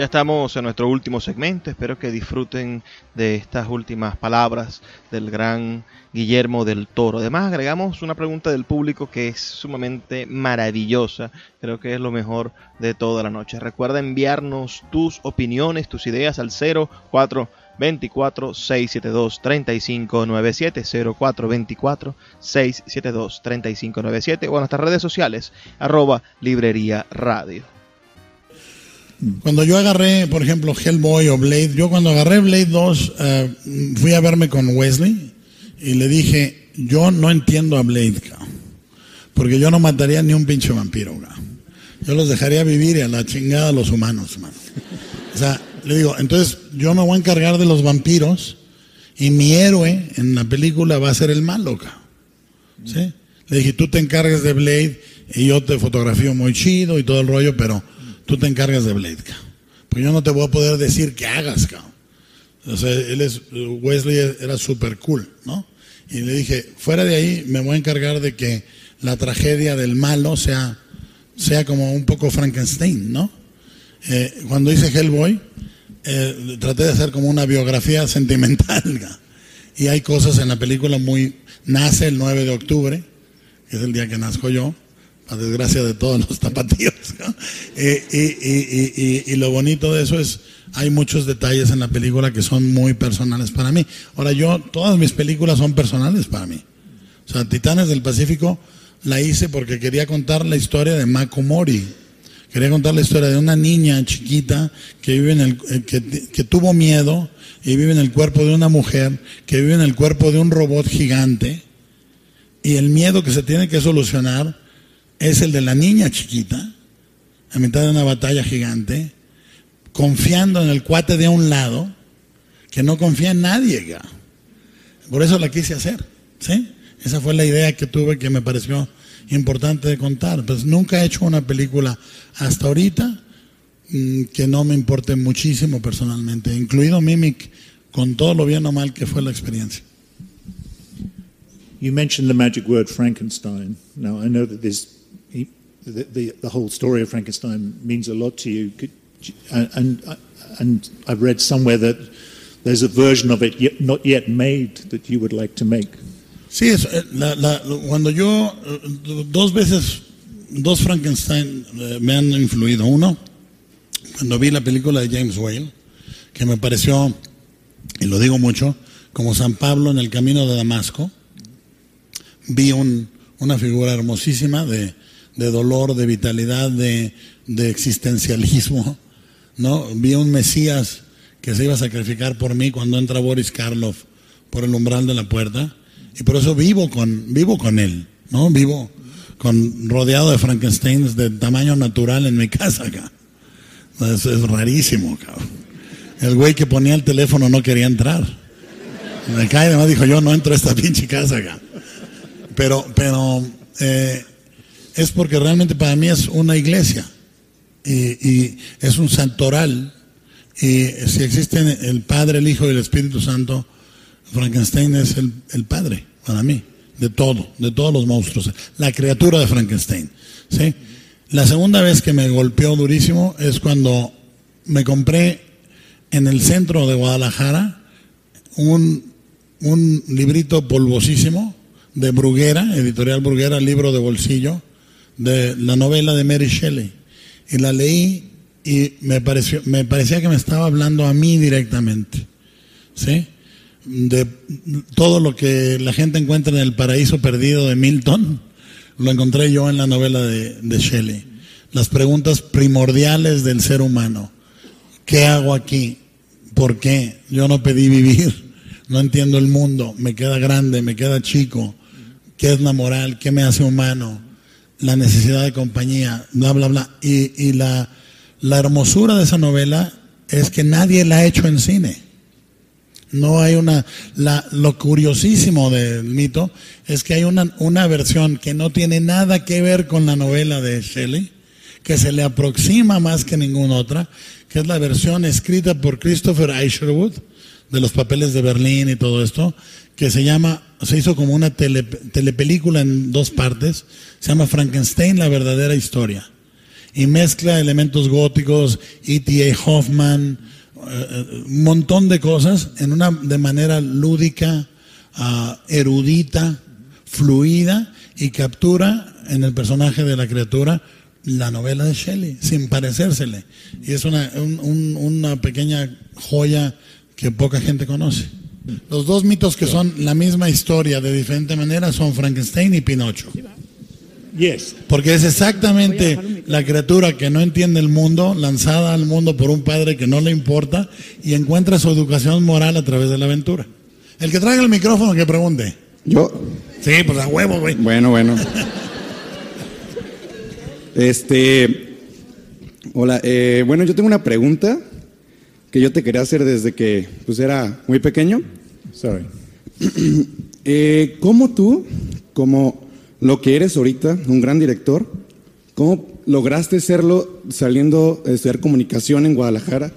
Ya estamos en nuestro último segmento, espero que disfruten de estas últimas palabras del gran Guillermo del Toro. Además agregamos una pregunta del público que es sumamente maravillosa, creo que es lo mejor de toda la noche. Recuerda enviarnos tus opiniones, tus ideas al 04 24 672 3597 0424 672 3597 o en nuestras redes sociales arroba librería radio. Cuando yo agarré, por ejemplo, Hellboy o Blade, yo cuando agarré Blade 2, eh, fui a verme con Wesley y le dije, yo no entiendo a Blade, porque yo no mataría ni un pinche vampiro, yo los dejaría vivir y a la chingada a los humanos, man. O sea, le digo, entonces yo me voy a encargar de los vampiros y mi héroe en la película va a ser el malo, ¿sí? Le dije, tú te encargas de Blade y yo te fotografío muy chido y todo el rollo, pero tú te encargas de Blade, Porque yo no te voy a poder decir qué hagas, cabrón. O sea, él es, Wesley era súper cool, ¿no? Y le dije, fuera de ahí me voy a encargar de que la tragedia del malo sea, sea como un poco Frankenstein, ¿no? Eh, cuando hice Hellboy, eh, traté de hacer como una biografía sentimental. Y hay cosas en la película muy... Nace el 9 de octubre, que es el día que nazco yo, a desgracia de todos los tapatíos. y, lo bonito de eso es, hay muchos detalles en la película que son muy personales para mí. Ahora yo, todas mis películas son personales para mí. O sea, Titanes del Pacífico la hice porque quería contar la historia de Mako Mori. Quería contar la historia de una niña chiquita que vive en el, eh, que, que tuvo miedo y vive en el cuerpo de una mujer, que vive en el cuerpo de un robot gigante. Y el miedo que se tiene que solucionar es el de la niña chiquita, a mitad de una batalla gigante, confiando en el cuate de un lado, que no confía en nadie. Por eso la quise hacer. ¿sí? Esa fue la idea que tuve que me pareció importante de contar. Pues nunca he hecho una película hasta ahorita mm, que no me importe muchísimo personalmente, incluido Mimic, con todo lo bien o mal que fue la experiencia. You mentioned the magic word Frankenstein. Now I know that there's the, the, the, whole story of Frankenstein means a lot to you. Could, and, and I've read somewhere that there's a version of it yet, not yet made that you would like to make. Sí, es, eh, la, la, cuando yo, eh, dos veces, dos Frankenstein eh, me han influido. Uno, cuando vi la película de James Whale, que me pareció, y lo digo mucho, como San Pablo en el camino de Damasco, vi un, una figura hermosísima de, de dolor, de vitalidad, de, existencialismo. ¿no? Vi un Mesías que se iba a sacrificar por mí cuando entra Boris Karloff por el umbral de la puerta. Y por eso vivo con, vivo con él, ¿no? Vivo con, rodeado de Frankensteins de tamaño natural en mi casa acá. Es, es rarísimo, cabrón. El güey que ponía el teléfono no quería entrar. Me cae, además dijo, yo no entro a esta pinche casa acá. Pero, pero, eh, es porque realmente para mí es una iglesia y, es un santoral. Y si existen el Padre, el Hijo y el Espíritu Santo, Frankenstein es el, Padre para mí, de todo, de todos los monstruos, la criatura de Frankenstein. ¿sí? La segunda vez que me golpeó durísimo es cuando me compré en el centro de Guadalajara un librito polvosísimo de Bruguera, editorial Bruguera, libro de bolsillo, de la novela de Mary Shelley. Y la leí y me, pareció, me parecía que me estaba hablando a mí directamente. ¿Sí? De todo lo que la gente encuentra en el paraíso perdido de Milton, lo encontré yo en la novela de, de Shelley. Las preguntas primordiales del ser humano. ¿Qué hago aquí? ¿Por qué? Yo no pedí vivir. No entiendo el mundo. Me queda grande, me queda chico. ¿Qué es la moral? ¿Qué me hace humano? La necesidad de compañía, bla, bla, bla. Y, y la, la hermosura de esa novela es que nadie la ha hecho en cine. No hay una. La, lo curiosísimo del mito es que hay una, una versión que no tiene nada que ver con la novela de Shelley, que se le aproxima más que ninguna otra, que es la versión escrita por Christopher Isherwood, de los papeles de Berlín y todo esto, que se llama, se hizo como una tele, telepelícula en dos partes, se llama Frankenstein, la verdadera historia. Y mezcla elementos góticos, E.T.A. Hoffman, uh, un montón de cosas en una de manera lúdica, uh, erudita, fluida y captura en el personaje de la criatura la novela de Shelley, sin parecérsele. Y es una, un, un, una pequeña joya que poca gente conoce. Los dos mitos que son la misma historia de diferente manera son Frankenstein y Pinocho. Yes. Porque es exactamente la criatura que no entiende el mundo, lanzada al mundo por un padre que no le importa y encuentra su educación moral a través de la aventura. El que traiga el micrófono que pregunte. Yo. Sí, pues a huevo, güey. Bueno, bueno. Este. Hola, eh, bueno, yo tengo una pregunta que yo te quería hacer desde que pues era muy pequeño. Sorry. Eh, ¿Cómo tú, como lo que eres ahorita, un gran director, cómo lograste serlo saliendo a estudiar comunicación en Guadalajara?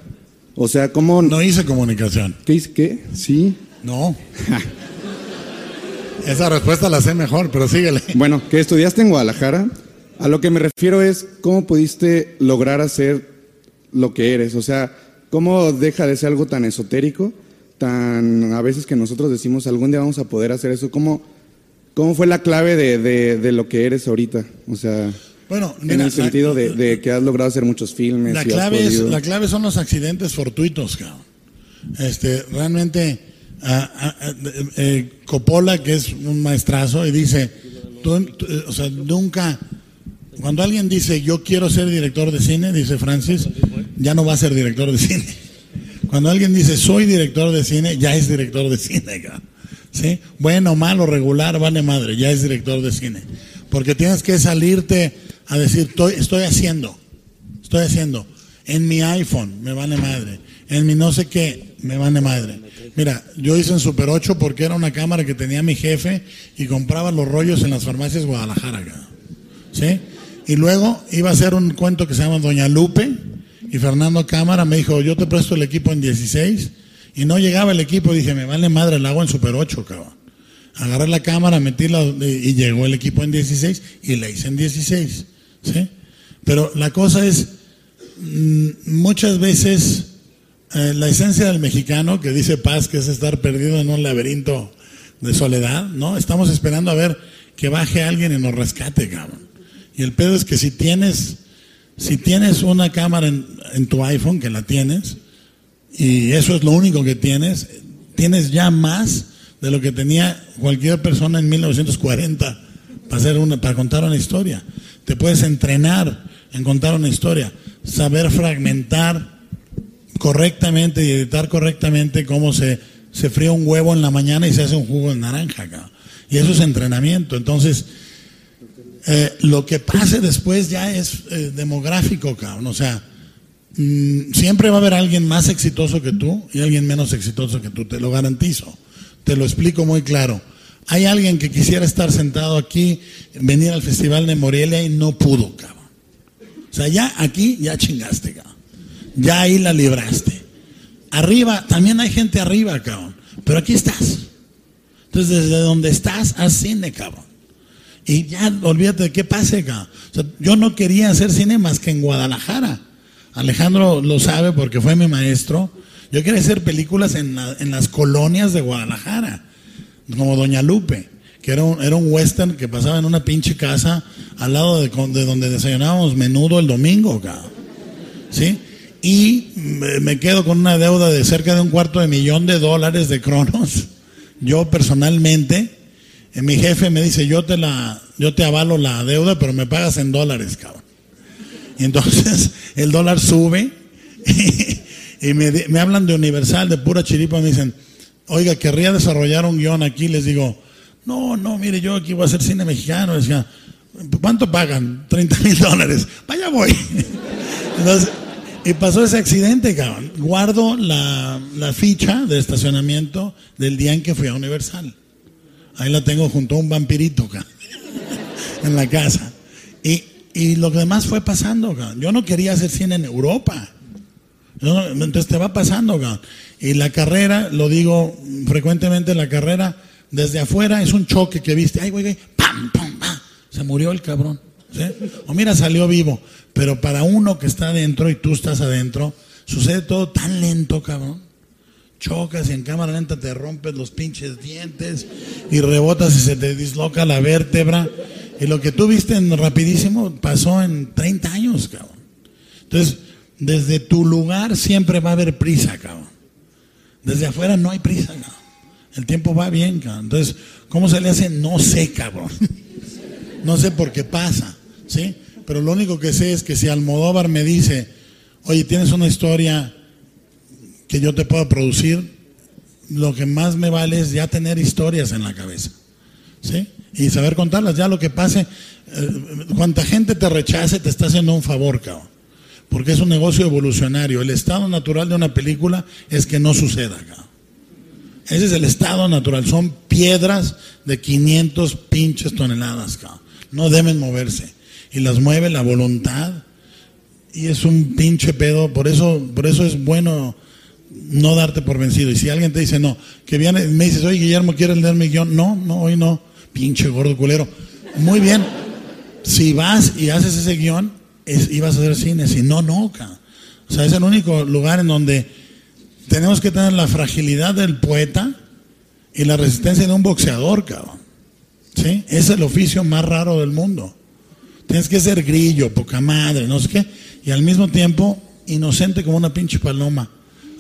O sea, ¿cómo...? No hice comunicación. ¿Qué hice? ¿Qué? Sí. No. Esa respuesta la sé mejor, pero síguele. Bueno, que estudiaste en Guadalajara. A lo que me refiero es cómo pudiste lograr hacer lo que eres. O sea, cómo deja de ser algo tan esotérico, tan a veces que nosotros decimos algún día vamos a poder hacer eso. ¿Cómo, cómo fue la clave de, de, de lo que eres ahorita? O sea, Bueno, en el sentido la, de, de que has logrado hacer muchos filmes. la y clave es, la clave son los accidentes fortuitos, cabrón. Este, realmente, ah, ah, ah, eh, Coppola, que es un maestrazo, y dice, tú- tú, eh, o sea, nunca, cuando alguien dice, yo quiero ser director de cine, dice Francis, ya no va a ser director de cine. Cuando alguien dice, soy director de cine, ya es director de cine. ¿Sí? Bueno, malo, regular, vale madre, ya es director de cine. Porque tienes que salirte a decir, estoy, estoy haciendo, estoy haciendo. En mi iPhone, me vale madre. En mi no sé qué, me vale madre. Mira, yo hice en Super 8 porque era una cámara que tenía mi jefe y compraba los rollos en las farmacias Guadalajara. ¿Sí? Y luego iba a hacer un cuento que se llama Doña Lupe y Fernando Cámara me dijo, yo te presto el equipo en 16 y no llegaba el equipo, dije, me vale madre, el agua en Super 8, cabrón. Agarré la cámara, metí la, y llegó el equipo en 16 y la hice en 16. ¿sí? Pero la cosa es, mm, muchas veces eh, la esencia del mexicano que dice paz, que es estar perdido en un laberinto de soledad, ¿no? Estamos esperando a ver que baje alguien y nos rescate, cabrón. Y el pedo es que si tienes, si tienes una cámara en, tu iPhone, que la tienes, y eso es lo único que tienes, tienes ya más de lo que tenía cualquier persona en 1940 para, hacer una, para contar una historia. Te puedes entrenar en contar una historia, saber fragmentar correctamente y editar correctamente cómo se, se fría un huevo en la mañana y se hace un jugo de naranja. cabrón. Y eso es entrenamiento. Entonces, eh, lo que pase después ya es eh, demográfico, cabrón. O sea, mm, siempre va a haber alguien más exitoso que tú y alguien menos exitoso que tú, te lo garantizo. Te lo explico muy claro. Hay alguien que quisiera estar sentado aquí, venir al Festival de Morelia y no pudo, cabrón. O sea, ya aquí ya chingaste, cabrón. Ya ahí la libraste. Arriba, también hay gente arriba, cabrón. Pero aquí estás. Entonces, desde donde estás, haz cine, cabrón. Y ya olvídate de qué pase, yo no quería hacer cine más que en Guadalajara. Alejandro lo sabe porque fue mi maestro. Yo quería hacer películas en, la- en las colonias de Guadalajara, como Doña Lupe, que era un, western que pasaba en una pinche casa al lado de, donde desayunábamos menudo el domingo, cabrón. ¿Sí? Y me, quedo con una deuda de cerca de un cuarto de millón de dólares de Cronos. Yo personalmente, mi jefe me dice, yo te la, yo te avalo la deuda, pero me pagas en dólares, cabrón. Y entonces el dólar sube y, me, hablan de Universal, de pura chiripa, me dicen, oiga, querría desarrollar un guion aquí. Les digo, no, no, mire, yo aquí voy a hacer cine mexicano. ¿cuánto pagan? 30 mil dólares. Vaya voy. Y pasó ese accidente, cabrón. Guardo la ficha de estacionamiento del día en que fui a Universal. Ahí la tengo junto a un vampirito, cabrón en la casa. Y, y lo demás fue pasando, cabrón. Yo no quería hacer cine en Europa. Entonces te va pasando, cabrón. Y la carrera, lo digo frecuentemente, la carrera desde afuera es un choque que viste. Ay, güey, güey, pam, pam, pam. Se murió el cabrón. O mira, salió vivo. Pero para uno que está adentro y tú estás adentro, sucede todo tan lento, cabrón chocas y en cámara lenta te rompes los pinches dientes y rebotas y se te disloca la vértebra. Y lo que tú viste en rapidísimo pasó en 30 años, cabrón. Entonces, desde tu lugar siempre va a haber prisa, cabrón. Desde afuera no hay prisa, cabrón. El tiempo va bien, cabrón. Entonces, ¿cómo se le hace? No sé, cabrón. No sé por qué pasa, ¿sí? Pero lo único que sé es que si Almodóvar me dice, oye, tienes una historia que yo te pueda producir, lo que más me vale es ya tener historias en la cabeza. ¿Sí? Y saber contarlas. Ya lo que pase, eh, cuanta gente te rechace, te está haciendo un favor, cabrón. Porque es un negocio evolucionario. El estado natural de una película es que no suceda, cabrón. Ese es el estado natural. Son piedras de 500 pinches toneladas, cabrón. No deben moverse. Y las mueve la voluntad. Y es un pinche pedo. Por eso, por eso es bueno no darte por vencido. Y si alguien te dice no, que viene, me dices, oye Guillermo, ¿quieres leer mi guion? No, no, hoy no. Pinche gordo culero. Muy bien. Si vas y haces ese guion, es, y vas a hacer cine. Si no, no, cabrón. O sea, es el único lugar en donde tenemos que tener la fragilidad del poeta y la resistencia de un boxeador, cabrón. ¿Sí? Es el oficio más raro del mundo. Tienes que ser grillo, poca madre, no sé qué, y al mismo tiempo inocente como una pinche paloma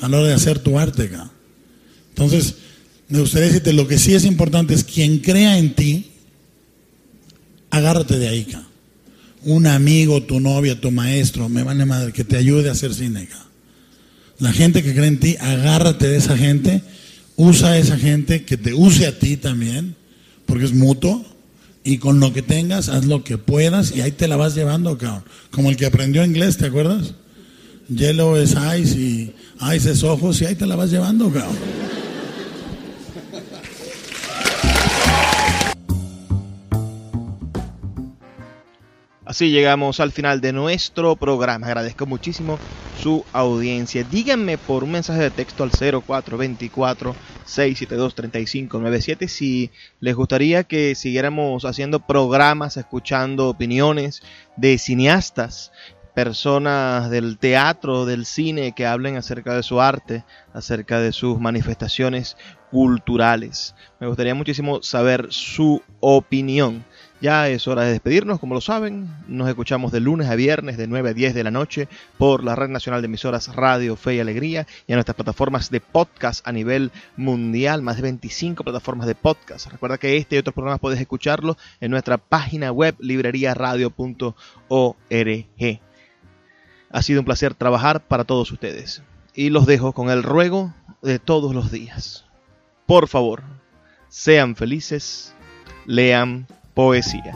a la hora de hacer tu arte. Entonces, me gustaría decirte, lo que sí es importante es quien crea en ti, agárrate de ahí. Un amigo, tu novia, tu maestro, me vale madre, que te ayude a hacer cine. La gente que cree en ti, agárrate de esa gente, usa a esa gente que te use a ti también, porque es mutuo, y con lo que tengas, haz lo que puedas, y ahí te la vas llevando. Como el que aprendió inglés, ¿te acuerdas? Yellow es ice y ice es ojos, y ahí te la vas llevando, cabrón. Así llegamos al final de nuestro programa. Agradezco muchísimo su audiencia. Díganme por un mensaje de texto al 0424-672-3597 si les gustaría que siguiéramos haciendo programas, escuchando opiniones de cineastas, personas del teatro, del cine que hablen acerca de su arte, acerca de sus manifestaciones culturales. Me gustaría muchísimo saber su opinión. Ya es hora de despedirnos, como lo saben. Nos escuchamos de lunes a viernes de 9 a 10 de la noche por la Red Nacional de Emisoras Radio Fe y Alegría y en nuestras plataformas de podcast a nivel mundial, más de 25 plataformas de podcast. Recuerda que este y otros programas puedes escucharlos en nuestra página web libreriaradio.org. Ha sido un placer trabajar para todos ustedes y los dejo con el ruego de todos los días. Por favor, sean felices, lean poesía.